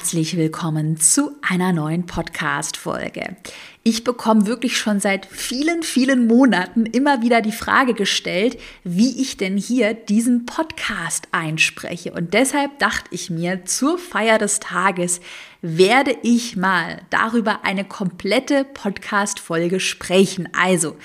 herzlich willkommen zu einer neuen Podcast-Folge. Ich bekomme wirklich schon seit vielen, vielen Monaten immer wieder die Frage gestellt, wie ich denn hier diesen Podcast einspreche. Und deshalb dachte ich mir, zur Feier des Tages werde ich mal darüber eine komplette Podcast-Folge sprechen. Also,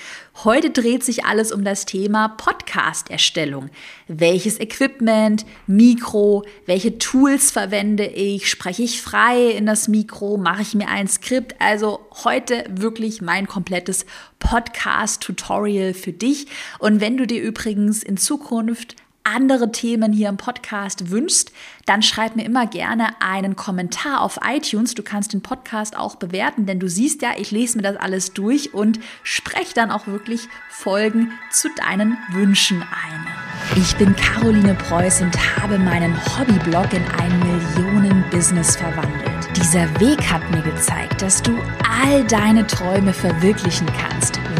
heute dreht sich alles um das Thema Podcast-Erstellung. Welches Equipment, Mikro, welche Tools verwende ich, spreche ich frei in das Mikro, mache ich mir ein Skript. Also heute wirklich mein komplettes Podcast-Tutorial für dich. Und wenn du dir übrigens in Zukunft andere Themen hier im Podcast wünschst, dann schreib mir immer gerne einen Kommentar auf iTunes. Du kannst den Podcast auch bewerten, denn du siehst ja, ich lese mir das alles durch und spreche dann auch wirklich Folgen zu deinen Wünschen ein. Ich bin Caroline Preuß und habe meinen Hobbyblog in ein Millionen-Business verwandelt. Dieser Weg hat mir gezeigt, dass du all deine Träume verwirklichen kannst,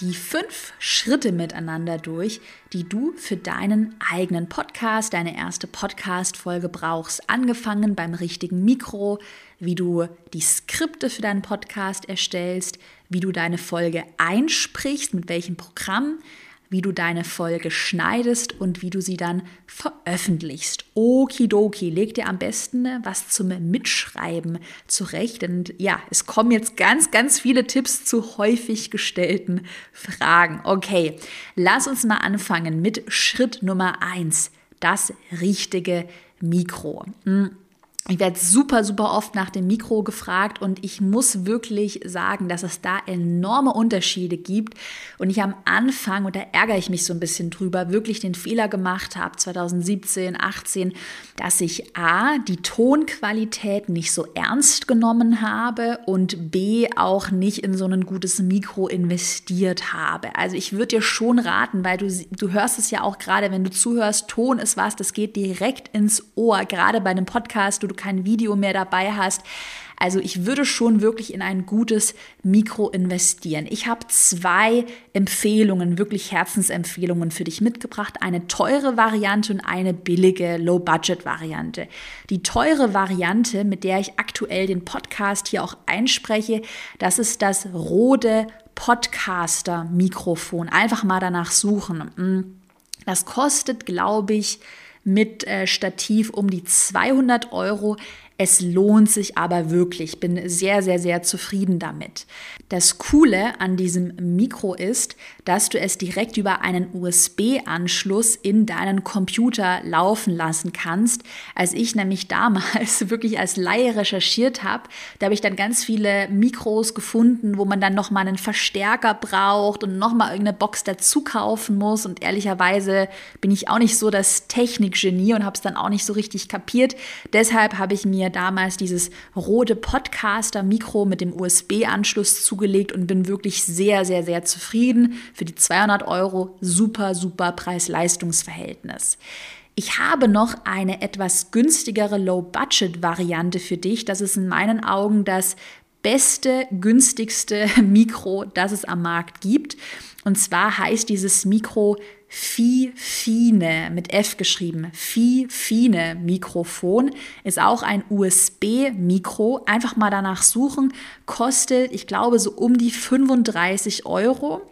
die fünf Schritte miteinander durch, die du für deinen eigenen Podcast, deine erste Podcast-Folge brauchst. Angefangen beim richtigen Mikro, wie du die Skripte für deinen Podcast erstellst, wie du deine Folge einsprichst, mit welchem Programm, wie du deine Folge schneidest und wie du sie dann veröffentlichst. Okidoki, leg dir am besten was zum Mitschreiben zurecht. Und ja, es kommen jetzt ganz, ganz viele Tipps zu häufig gestellten Fragen. Okay, lass uns mal anfangen mit Schritt Nummer eins: Das richtige Mikro. Hm. Ich werde super, super oft nach dem Mikro gefragt und ich muss wirklich sagen, dass es da enorme Unterschiede gibt. Und ich am Anfang, und da ärgere ich mich so ein bisschen drüber, wirklich den Fehler gemacht habe, 2017, 18, dass ich A, die Tonqualität nicht so ernst genommen habe und B, auch nicht in so ein gutes Mikro investiert habe. Also ich würde dir schon raten, weil du, du hörst es ja auch gerade, wenn du zuhörst, Ton ist was, das geht direkt ins Ohr, gerade bei einem Podcast, du kein Video mehr dabei hast. Also ich würde schon wirklich in ein gutes Mikro investieren. Ich habe zwei Empfehlungen, wirklich Herzensempfehlungen für dich mitgebracht. Eine teure Variante und eine billige Low-Budget-Variante. Die teure Variante, mit der ich aktuell den Podcast hier auch einspreche, das ist das Rode Podcaster-Mikrofon. Einfach mal danach suchen. Mm. Das kostet, glaube ich, mit äh, Stativ um die 200 Euro. Es lohnt sich aber wirklich. Ich bin sehr, sehr, sehr zufrieden damit. Das Coole an diesem Mikro ist, dass du es direkt über einen USB-Anschluss in deinen Computer laufen lassen kannst. Als ich nämlich damals wirklich als Laie recherchiert habe, da habe ich dann ganz viele Mikros gefunden, wo man dann nochmal einen Verstärker braucht und nochmal irgendeine Box dazu kaufen muss. Und ehrlicherweise bin ich auch nicht so das Technikgenie und habe es dann auch nicht so richtig kapiert. Deshalb habe ich mir mir damals dieses rote Podcaster-Mikro mit dem USB-Anschluss zugelegt und bin wirklich sehr, sehr, sehr zufrieden. Für die 200 Euro super, super Preis-Leistungs-Verhältnis. Ich habe noch eine etwas günstigere Low-Budget-Variante für dich. Das ist in meinen Augen das beste, günstigste Mikro, das es am Markt gibt. Und zwar heißt dieses Mikro Fifine mit F geschrieben. Fifine Mikrofon ist auch ein USB-Mikro. Einfach mal danach suchen. Kostet, ich glaube, so um die 35 Euro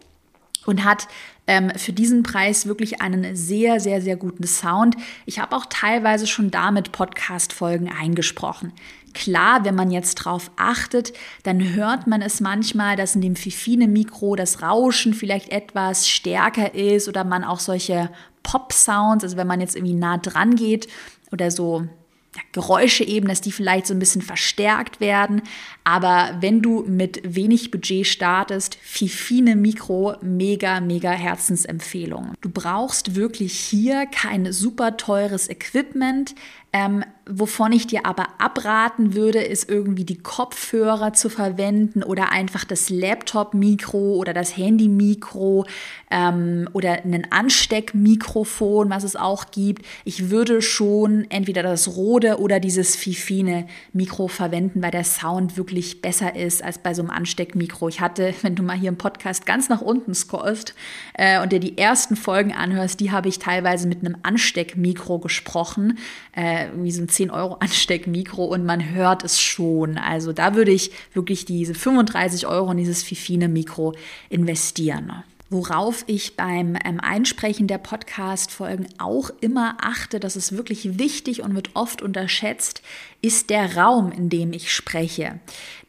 und hat ähm, für diesen Preis wirklich einen sehr, sehr, sehr guten Sound. Ich habe auch teilweise schon damit Podcast-Folgen eingesprochen. Klar, wenn man jetzt drauf achtet, dann hört man es manchmal, dass in dem Fifine-Mikro das Rauschen vielleicht etwas stärker ist oder man auch solche Pop-Sounds, also wenn man jetzt irgendwie nah dran geht oder so ja, Geräusche eben, dass die vielleicht so ein bisschen verstärkt werden. Aber wenn du mit wenig Budget startest, Fifine Mikro, mega, mega Herzensempfehlung. Du brauchst wirklich hier kein super teures Equipment. Ähm, Wovon ich dir aber abraten würde, ist irgendwie die Kopfhörer zu verwenden oder einfach das Laptop-Mikro oder das Handy-Mikro ähm, oder ein Ansteckmikrofon, was es auch gibt. Ich würde schon entweder das Rode oder dieses Fifine-Mikro verwenden, weil der Sound wirklich besser ist als bei so einem Ansteckmikro. Ich hatte, wenn du mal hier im Podcast ganz nach unten scrollst äh, und dir die ersten Folgen anhörst, die habe ich teilweise mit einem Ansteckmikro gesprochen, äh, wie so ein 10 Euro Ansteckmikro und man hört es schon. Also da würde ich wirklich diese 35 Euro in dieses Fifine Mikro investieren. Worauf ich beim ähm, Einsprechen der Podcast-Folgen auch immer achte, das ist wirklich wichtig und wird oft unterschätzt, ist der Raum, in dem ich spreche.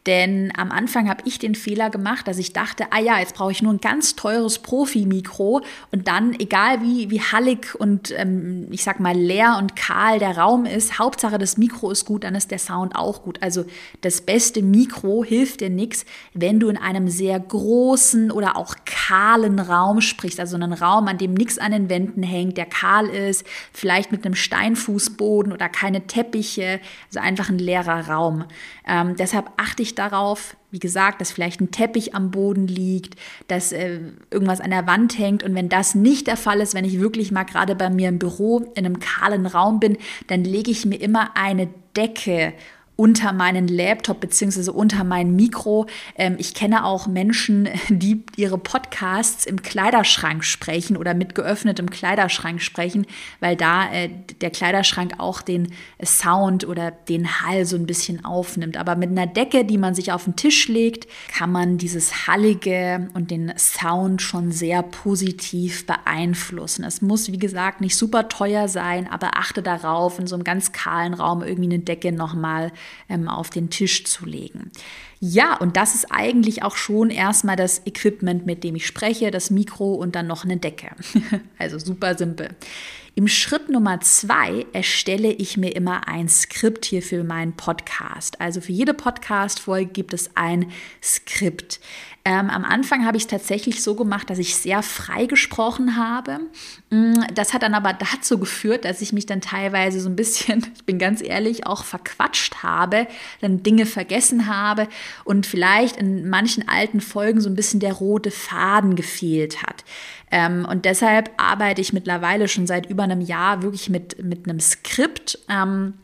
Denn am Anfang habe ich den Fehler gemacht, dass ich dachte, ah ja, jetzt brauche ich nur ein ganz teures Profi-Mikro und dann, egal wie, wie hallig und ähm, ich sag mal leer und kahl der Raum ist, Hauptsache das Mikro ist gut, dann ist der Sound auch gut. Also das beste Mikro hilft dir nichts, wenn du in einem sehr großen oder auch kahlen Raum sprichst, also einen Raum, an dem nichts an den Wänden hängt, der kahl ist, vielleicht mit einem Steinfußboden oder keine Teppiche, also einfach ein leerer Raum. Ähm, deshalb achte ich darauf, wie gesagt, dass vielleicht ein Teppich am Boden liegt, dass äh, irgendwas an der Wand hängt. Und wenn das nicht der Fall ist, wenn ich wirklich mal gerade bei mir im Büro in einem kahlen Raum bin, dann lege ich mir immer eine Decke unter meinen Laptop beziehungsweise unter mein Mikro. Ähm, ich kenne auch Menschen, die ihre Podcasts im Kleiderschrank sprechen oder mit geöffnetem Kleiderschrank sprechen, weil da äh, der Kleiderschrank auch den Sound oder den Hall so ein bisschen aufnimmt. Aber mit einer Decke, die man sich auf den Tisch legt, kann man dieses Hallige und den Sound schon sehr positiv beeinflussen. Es muss, wie gesagt, nicht super teuer sein, aber achte darauf, in so einem ganz kahlen Raum irgendwie eine Decke nochmal ähm, auf den Tisch zu legen. Ja, und das ist eigentlich auch schon erstmal das Equipment, mit dem ich spreche, das Mikro und dann noch eine Decke. also super simpel. Im Schritt Nummer zwei erstelle ich mir immer ein Skript hier für meinen Podcast. Also für jede Podcast-Folge gibt es ein Skript. Ähm, am Anfang habe ich es tatsächlich so gemacht, dass ich sehr frei gesprochen habe. Mm, das hat dann aber dazu geführt, dass ich mich dann teilweise so ein bisschen, ich bin ganz ehrlich, auch verquatscht habe, dann Dinge vergessen habe und vielleicht in manchen alten Folgen so ein bisschen der rote Faden gefehlt hat. Ähm, und deshalb arbeite ich mittlerweile schon seit über einem Jahr wirklich mit, mit einem Skript. Ähm,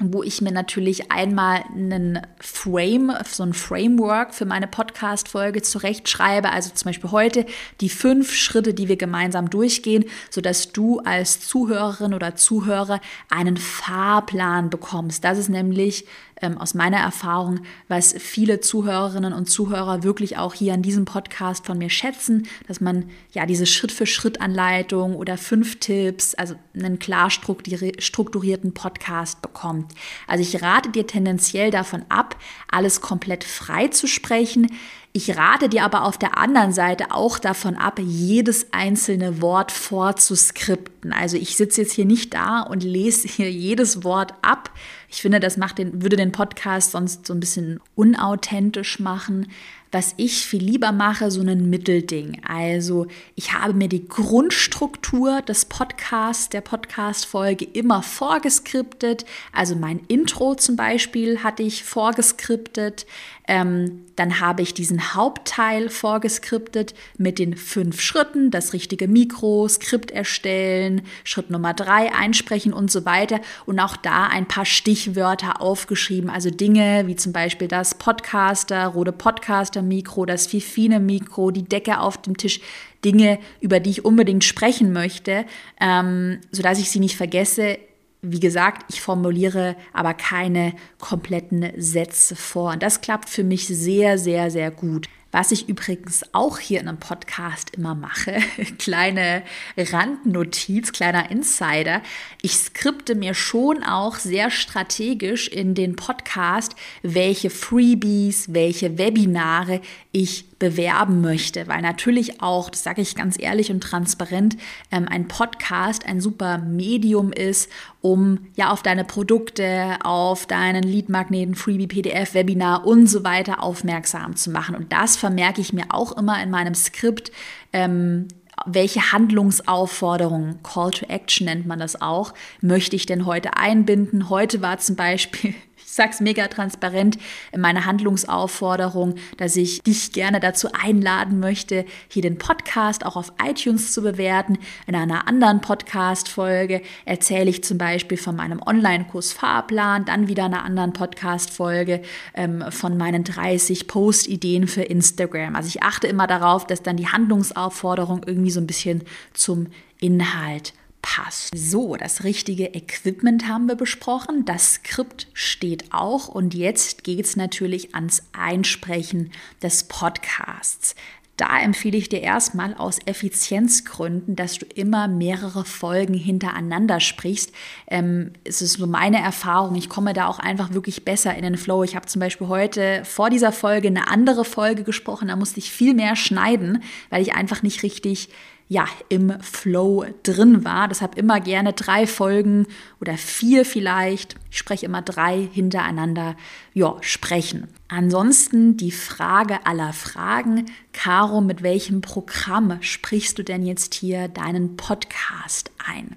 wo ich mir natürlich einmal einen Frame, so ein Framework für meine Podcast-Folge zurechtschreibe. Also zum Beispiel heute die fünf Schritte, die wir gemeinsam durchgehen, sodass du als Zuhörerin oder Zuhörer einen Fahrplan bekommst. Das ist nämlich ähm, aus meiner Erfahrung, was viele Zuhörerinnen und Zuhörer wirklich auch hier an diesem Podcast von mir schätzen, dass man ja diese Schritt-für-Schritt-Anleitung oder fünf Tipps, also einen klar strukturierten Podcast bekommt. Also ich rate dir tendenziell davon ab, alles komplett frei zu sprechen. Ich rate dir aber auf der anderen Seite auch davon ab, jedes einzelne Wort vorzuskripten. Also ich sitze jetzt hier nicht da und lese hier jedes Wort ab. Ich finde, das macht den, würde den Podcast sonst so ein bisschen unauthentisch machen was ich viel lieber mache, so ein Mittelding. Also ich habe mir die Grundstruktur des Podcasts, der Podcast-Folge immer vorgeskriptet. Also mein Intro zum Beispiel hatte ich vorgeskriptet. Ähm, dann habe ich diesen Hauptteil vorgeskriptet mit den fünf Schritten, das richtige Mikro, Skript erstellen, Schritt Nummer drei einsprechen und so weiter. Und auch da ein paar Stichwörter aufgeschrieben, also Dinge wie zum Beispiel das Podcaster, rote Podcaster-Mikro, das Fifine-Mikro, die Decke auf dem Tisch, Dinge, über die ich unbedingt sprechen möchte, ähm, sodass ich sie nicht vergesse wie gesagt, ich formuliere aber keine kompletten Sätze vor. Und das klappt für mich sehr, sehr, sehr gut. Was ich übrigens auch hier in einem Podcast immer mache, kleine Randnotiz, kleiner Insider. Ich skripte mir schon auch sehr strategisch in den Podcast, welche Freebies, welche Webinare ich bewerben möchte, weil natürlich auch, das sage ich ganz ehrlich und transparent, ähm, ein Podcast ein super Medium ist, um ja auf deine Produkte, auf deinen Leadmagneten, Freebie, PDF, Webinar und so weiter aufmerksam zu machen. Und das vermerke ich mir auch immer in meinem Skript. Ähm, welche Handlungsaufforderungen, Call to Action nennt man das auch, möchte ich denn heute einbinden? Heute war zum Beispiel sag's mega transparent in meiner Handlungsaufforderung, dass ich dich gerne dazu einladen möchte, hier den Podcast auch auf iTunes zu bewerten. In einer anderen Podcast-Folge erzähle ich zum Beispiel von meinem Online-Kurs Fahrplan, dann wieder in einer anderen Podcast-Folge ähm, von meinen 30 Post-Ideen für Instagram. Also ich achte immer darauf, dass dann die Handlungsaufforderung irgendwie so ein bisschen zum Inhalt passt. So, das richtige Equipment haben wir besprochen. Das Skript steht auch. Und jetzt geht es natürlich ans Einsprechen des Podcasts. Da empfehle ich dir erstmal aus Effizienzgründen, dass du immer mehrere Folgen hintereinander sprichst. Ähm, es ist so meine Erfahrung. Ich komme da auch einfach wirklich besser in den Flow. Ich habe zum Beispiel heute vor dieser Folge eine andere Folge gesprochen. Da musste ich viel mehr schneiden, weil ich einfach nicht richtig ja, im Flow drin war. Deshalb immer gerne drei Folgen oder vier vielleicht. Ich spreche immer drei hintereinander, ja, sprechen. Ansonsten die Frage aller Fragen. Caro, mit welchem Programm sprichst du denn jetzt hier deinen Podcast ein?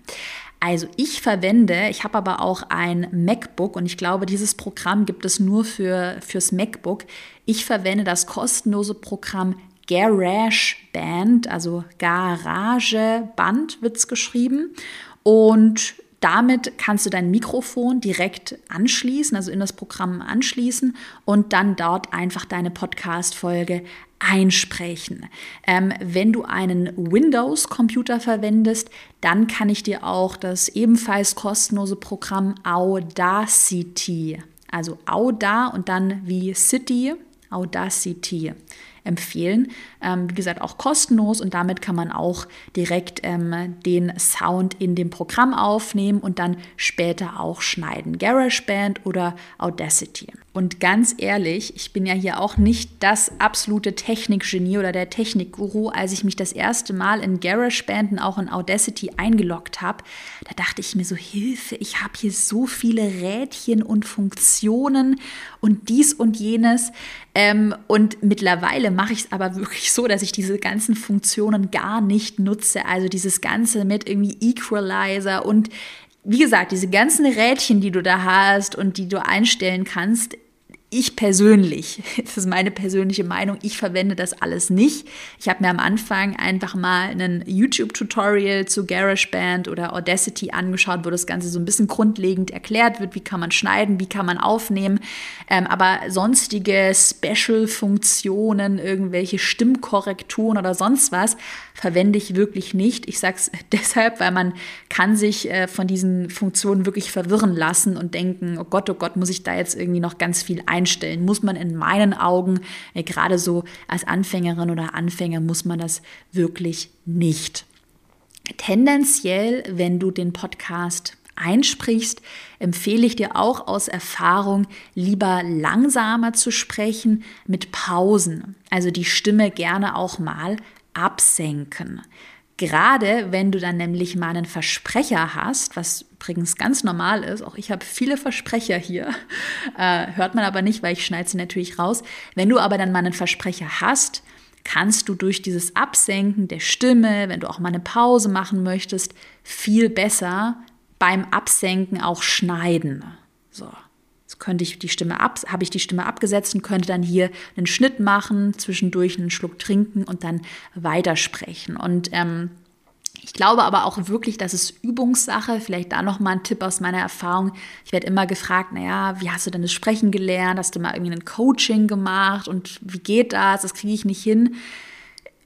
Also ich verwende, ich habe aber auch ein MacBook und ich glaube, dieses Programm gibt es nur für, fürs MacBook. Ich verwende das kostenlose Programm Garage Band, also Garage Band wird es geschrieben. Und damit kannst du dein Mikrofon direkt anschließen, also in das Programm anschließen und dann dort einfach deine Podcast-Folge einsprechen. Ähm, wenn du einen Windows-Computer verwendest, dann kann ich dir auch das ebenfalls kostenlose Programm Audacity, also Auda und dann wie City, Audacity empfehlen. Ähm, wie gesagt, auch kostenlos und damit kann man auch direkt ähm, den Sound in dem Programm aufnehmen und dann später auch schneiden. GarageBand oder Audacity. Und ganz ehrlich, ich bin ja hier auch nicht das absolute Technikgenie oder der Technikguru. Als ich mich das erste Mal in GarageBand und auch in Audacity eingeloggt habe, da dachte ich mir so, Hilfe, ich habe hier so viele Rädchen und Funktionen und dies und jenes. Ähm, und mittlerweile mache ich es aber wirklich so, dass ich diese ganzen Funktionen gar nicht nutze. Also dieses Ganze mit irgendwie Equalizer und wie gesagt, diese ganzen Rädchen, die du da hast und die du einstellen kannst, ich persönlich, das ist meine persönliche Meinung, ich verwende das alles nicht. Ich habe mir am Anfang einfach mal einen YouTube-Tutorial zu GarageBand oder Audacity angeschaut, wo das Ganze so ein bisschen grundlegend erklärt wird, wie kann man schneiden, wie kann man aufnehmen. Ähm, aber sonstige Special-Funktionen, irgendwelche Stimmkorrekturen oder sonst was, verwende ich wirklich nicht. Ich sage es deshalb, weil man kann sich äh, von diesen Funktionen wirklich verwirren lassen und denken, oh Gott, oh Gott, muss ich da jetzt irgendwie noch ganz viel ein einstellen. Muss man in meinen Augen, äh, gerade so als Anfängerin oder Anfänger, muss man das wirklich nicht. Tendenziell, wenn du den Podcast einsprichst, empfehle ich dir auch aus Erfahrung, lieber langsamer zu sprechen mit Pausen. Also die Stimme gerne auch mal absenken. Gerade wenn du dann nämlich mal einen Versprecher hast, was übrigens ganz normal ist, auch ich habe viele Versprecher hier, äh, hört man aber nicht, weil ich schneide sie natürlich raus. Wenn du aber dann mal einen Versprecher hast, kannst du durch dieses Absenken der Stimme, wenn du auch mal eine Pause machen möchtest, viel besser beim Absenken auch schneiden. So. Könnte ich die Stimme ab, habe ich die Stimme abgesetzt und könnte dann hier einen Schnitt machen, zwischendurch einen Schluck trinken und dann weitersprechen. Und ähm, ich glaube aber auch wirklich, dass es Übungssache. Vielleicht da noch mal ein Tipp aus meiner Erfahrung. Ich werde immer gefragt, naja, wie hast du denn das Sprechen gelernt? Hast du mal irgendwie ein Coaching gemacht? Und wie geht das? Das kriege ich nicht hin.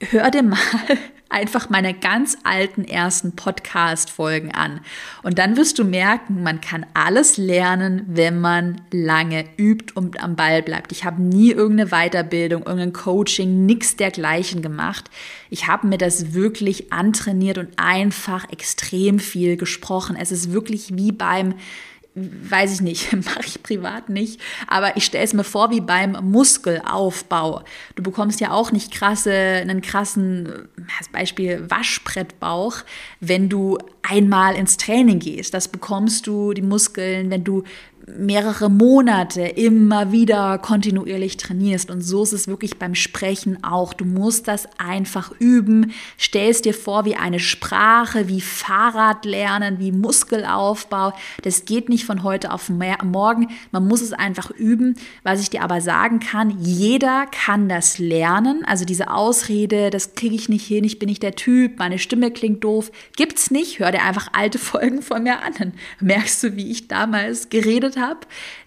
Hör dir mal einfach meine ganz alten ersten Podcast-Folgen an. Und dann wirst du merken, man kann alles lernen, wenn man lange übt und am Ball bleibt. Ich habe nie irgendeine Weiterbildung, irgendein Coaching, nichts dergleichen gemacht. Ich habe mir das wirklich antrainiert und einfach extrem viel gesprochen. Es ist wirklich wie beim weiß ich nicht, mache ich privat nicht, aber ich stelle es mir vor wie beim Muskelaufbau. Du bekommst ja auch nicht krasse, einen krassen, als Beispiel Waschbrettbauch, wenn du einmal ins Training gehst. Das bekommst du die Muskeln, wenn du mehrere Monate immer wieder kontinuierlich trainierst. Und so ist es wirklich beim Sprechen auch. Du musst das einfach üben. Stellst dir vor, wie eine Sprache, wie Fahrrad lernen, wie Muskelaufbau. Das geht nicht von heute auf morgen. Man muss es einfach üben. Was ich dir aber sagen kann, jeder kann das lernen. Also diese Ausrede, das kriege ich nicht hin, ich bin nicht der Typ, meine Stimme klingt doof, gibt's nicht. Hör dir einfach alte Folgen von mir an. Dann merkst du, wie ich damals geredet geredet habe.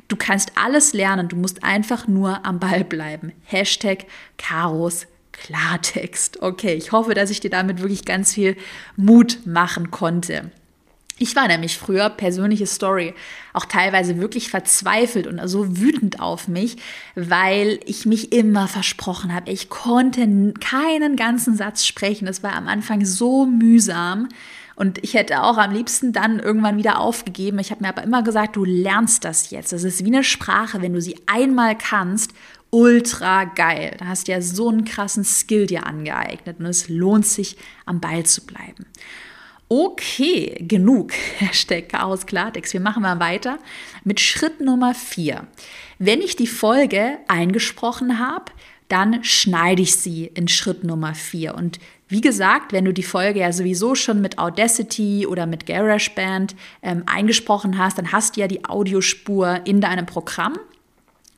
Du kannst alles lernen, du musst einfach nur am Ball bleiben. Hashtag Karos Klartext. Okay, ich hoffe, dass ich dir damit wirklich ganz viel Mut machen konnte. Ich war nämlich früher, persönliche Story, auch teilweise wirklich verzweifelt und so wütend auf mich, weil ich mich immer versprochen habe. Ich konnte keinen ganzen Satz sprechen. Das war am Anfang so mühsam. Und ich hätte auch am liebsten dann irgendwann wieder aufgegeben. Ich habe mir aber immer gesagt, du lernst das jetzt. Das ist wie eine Sprache, wenn du sie einmal kannst, ultra geil. Da hast du ja so einen krassen Skill dir angeeignet und es lohnt sich, am Ball zu bleiben. Okay, genug. Hashtag Chaos Klartext. Wir machen mal weiter mit Schritt Nummer vier. Wenn ich die Folge eingesprochen habe, dann schneide ich sie in Schritt Nummer vier. Und wie gesagt, wenn du die Folge ja sowieso schon mit Audacity oder mit GarageBand ähm, eingesprochen hast, dann hast du ja die Audiospur in deinem Programm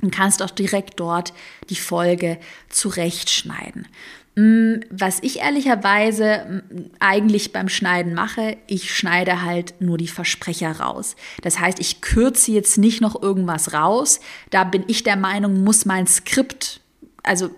und kannst auch direkt dort die Folge zurechtschneiden. Mm, was ich ehrlicherweise mm, eigentlich beim Schneiden mache, ich schneide halt nur die Versprecher raus. Das heißt, ich kürze jetzt nicht noch irgendwas raus. Da bin ich der Meinung, muss mein Skript, also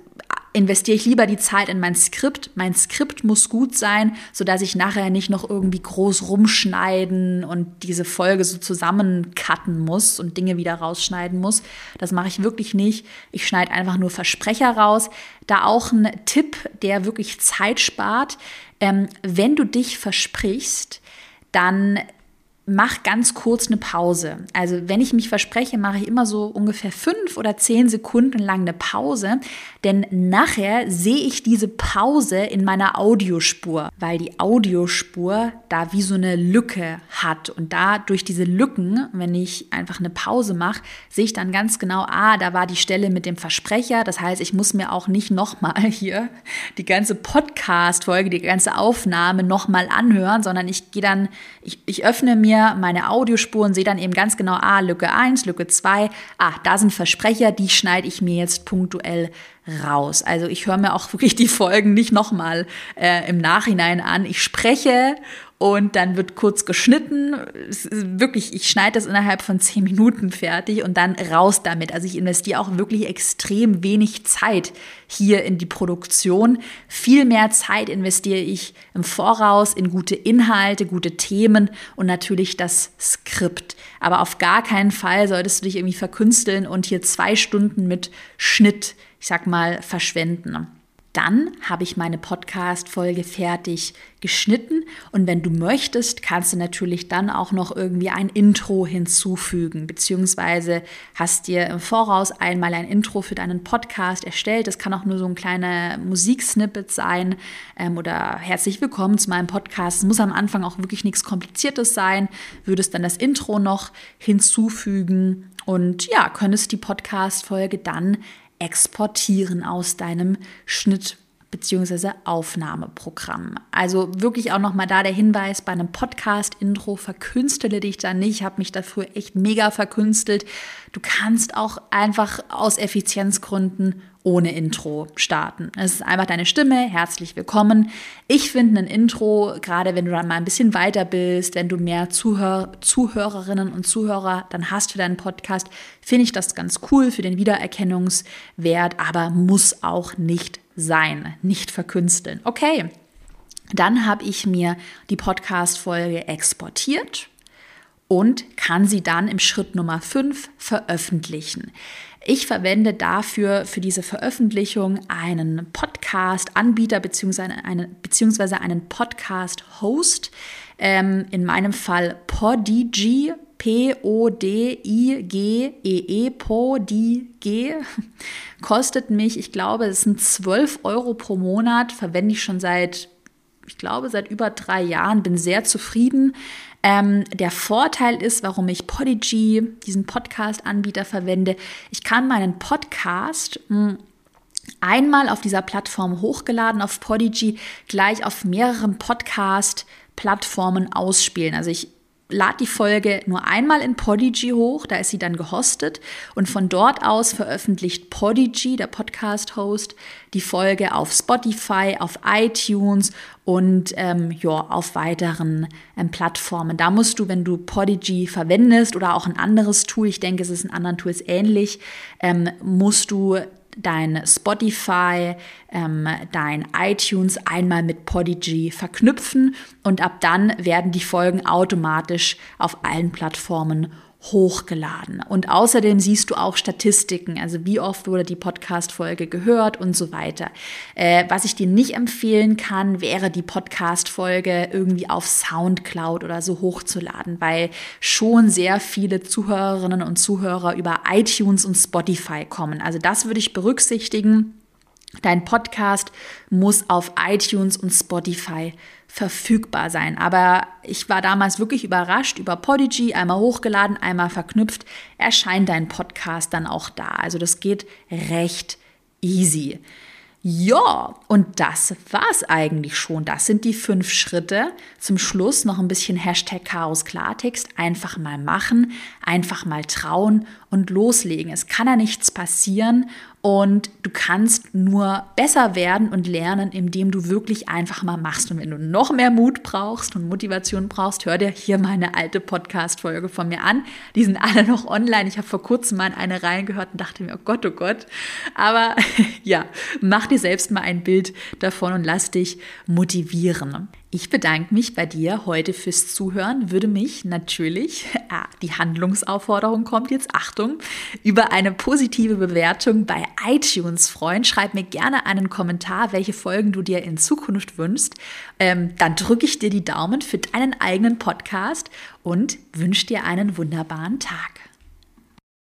investiere ich lieber die Zeit in mein Skript. Mein Skript muss gut sein, sodass ich nachher nicht noch irgendwie groß rumschneiden und diese Folge so zusammencutten muss und Dinge wieder rausschneiden muss. Das mache ich wirklich nicht. Ich schneide einfach nur Versprecher raus. Da auch ein Tipp, der wirklich Zeit spart. Ähm, wenn du dich versprichst, dann mach ganz kurz eine Pause. Also wenn ich mich verspreche, mache ich immer so ungefähr fünf oder zehn Sekunden lang eine Pause, denn nachher sehe ich diese Pause in meiner Audiospur, weil die Audiospur da wie so eine Lücke hat und da durch diese Lücken, wenn ich einfach eine Pause mache, sehe ich dann ganz genau, ah, da war die Stelle mit dem Versprecher. Das heißt, ich muss mir auch nicht nochmal hier die ganze Podcast-Folge, die ganze Aufnahme nochmal anhören, sondern ich gehe dann, ich, ich öffne mir mir meine Audiospuren, sehe dann eben ganz genau, ah, Lücke 1, Lücke 2, ah, da sind Versprecher, die schneide ich mir jetzt punktuell raus. Also ich höre mir auch wirklich die Folgen nicht nochmal äh, im Nachhinein an. Ich spreche und dann wird kurz geschnitten. wirklich, ich schneide das innerhalb von zehn Minuten fertig und dann raus damit. Also ich investiere auch wirklich extrem wenig Zeit hier in die Produktion. Viel mehr Zeit investiere ich im Voraus in gute Inhalte, gute Themen und natürlich das Skript. Aber auf gar keinen Fall solltest du dich irgendwie verkünsteln und hier zwei Stunden mit Schnitt, ich sag mal, verschwenden. Dann habe ich meine Podcast-Folge fertig geschnitten und wenn du möchtest, kannst du natürlich dann auch noch irgendwie ein Intro hinzufügen, beziehungsweise hast dir im Voraus einmal ein Intro für deinen Podcast erstellt. Das kann auch nur so ein kleiner Musiksnippet sein ähm, oder herzlich willkommen zu meinem Podcast. Es muss am Anfang auch wirklich nichts Kompliziertes sein. Würdest dann das Intro noch hinzufügen und ja, könntest die Podcast-Folge dann exportieren aus deinem Schnitt bzw. Aufnahmeprogramm. Also wirklich auch nochmal da der Hinweis, bei einem Podcast-Intro verkünstele dich da nicht. Ich habe mich dafür echt mega verkünstelt. Du kannst auch einfach aus Effizienzgründen ohne Intro starten. Es ist einfach deine Stimme, herzlich willkommen. Ich finde ein Intro, gerade wenn du dann mal ein bisschen weiter bist, wenn du mehr Zuhör Zuhörerinnen und Zuhörer dann hast für deinen Podcast, finde ich das ganz cool für den Wiedererkennungswert, aber muss auch nicht sein, nicht verkünsteln. Okay, dann habe ich mir die Podcast-Folge exportiert und kann sie dann im Schritt Nummer 5 veröffentlichen. Ich verwende dafür für diese Veröffentlichung einen Podcast-Anbieter bzw. Einen, einen Podcast-Host. Ähm, in meinem Fall Podigy, P-O-D-I-G-E-E, Podig, kostet mich, ich glaube, es sind 12 Euro pro Monat, verwende ich schon seit ich glaube, seit über drei Jahren, bin sehr zufrieden. Ähm, der Vorteil ist, warum ich Podigy, diesen Podcast-Anbieter, verwende. Ich kann meinen Podcast mh, hm, einmal auf dieser Plattform hochgeladen, auf Podigy, gleich auf mehreren Podcast-Plattformen ausspielen. Also ich lade die Folge nur einmal in Podigy hoch, da ist sie dann gehostet und von dort aus veröffentlicht Podigy, der Podcast-Host, die Folge auf Spotify, auf iTunes und ähm, ja, auf weiteren ähm, Plattformen. Da musst du, wenn du Podigy verwendest oder auch ein anderes Tool, ich denke, es ist in anderen Tools ähnlich, ähm, musst du dein Spotify, ähm, dein iTunes einmal mit Podigy verknüpfen und ab dann werden die Folgen automatisch auf allen Plattformen hochgeladen. Und außerdem siehst du auch Statistiken, also wie oft wurde die Podcast-Folge gehört und so weiter. Äh, was ich dir nicht empfehlen kann, wäre die Podcast-Folge irgendwie auf Soundcloud oder so hochzuladen, weil schon sehr viele Zuhörerinnen und Zuhörer über iTunes und Spotify kommen. Also das würde ich berücksichtigen. Dein Podcast muss auf iTunes und Spotify verfügbar sein. Aber ich war damals wirklich überrascht über Podigy, einmal hochgeladen, einmal verknüpft, erscheint dein Podcast dann auch da. Also das geht recht easy. Ja, und das war's eigentlich schon. Das sind die fünf Schritte. Zum Schluss noch ein bisschen Hashtag Chaos Klartext. Einfach mal machen, einfach mal trauen und loslegen. Es kann ja nichts passieren und du kannst nur besser werden und lernen, indem du wirklich einfach mal machst. Und wenn du noch mehr Mut brauchst und Motivation brauchst, hör dir hier meine alte Podcast-Folge von mir an. Die sind alle noch online. Ich habe vor kurzem mal in eine reingehört und dachte mir, oh Gott, oh Gott. Aber ja, mach dir selbst mal ein Bild davon und lass dich motivieren. Ich bedanke mich bei dir heute fürs Zuhören, würde mich natürlich, ah, die Handlungsaufforderung kommt jetzt, Achtung, über eine positive Bewertung bei iTunes freuen. Schreib mir gerne einen Kommentar, welche Folgen du dir in Zukunft wünschst. Ähm, dann drücke ich dir die Daumen für deinen eigenen Podcast und wünsche dir einen wunderbaren Tag.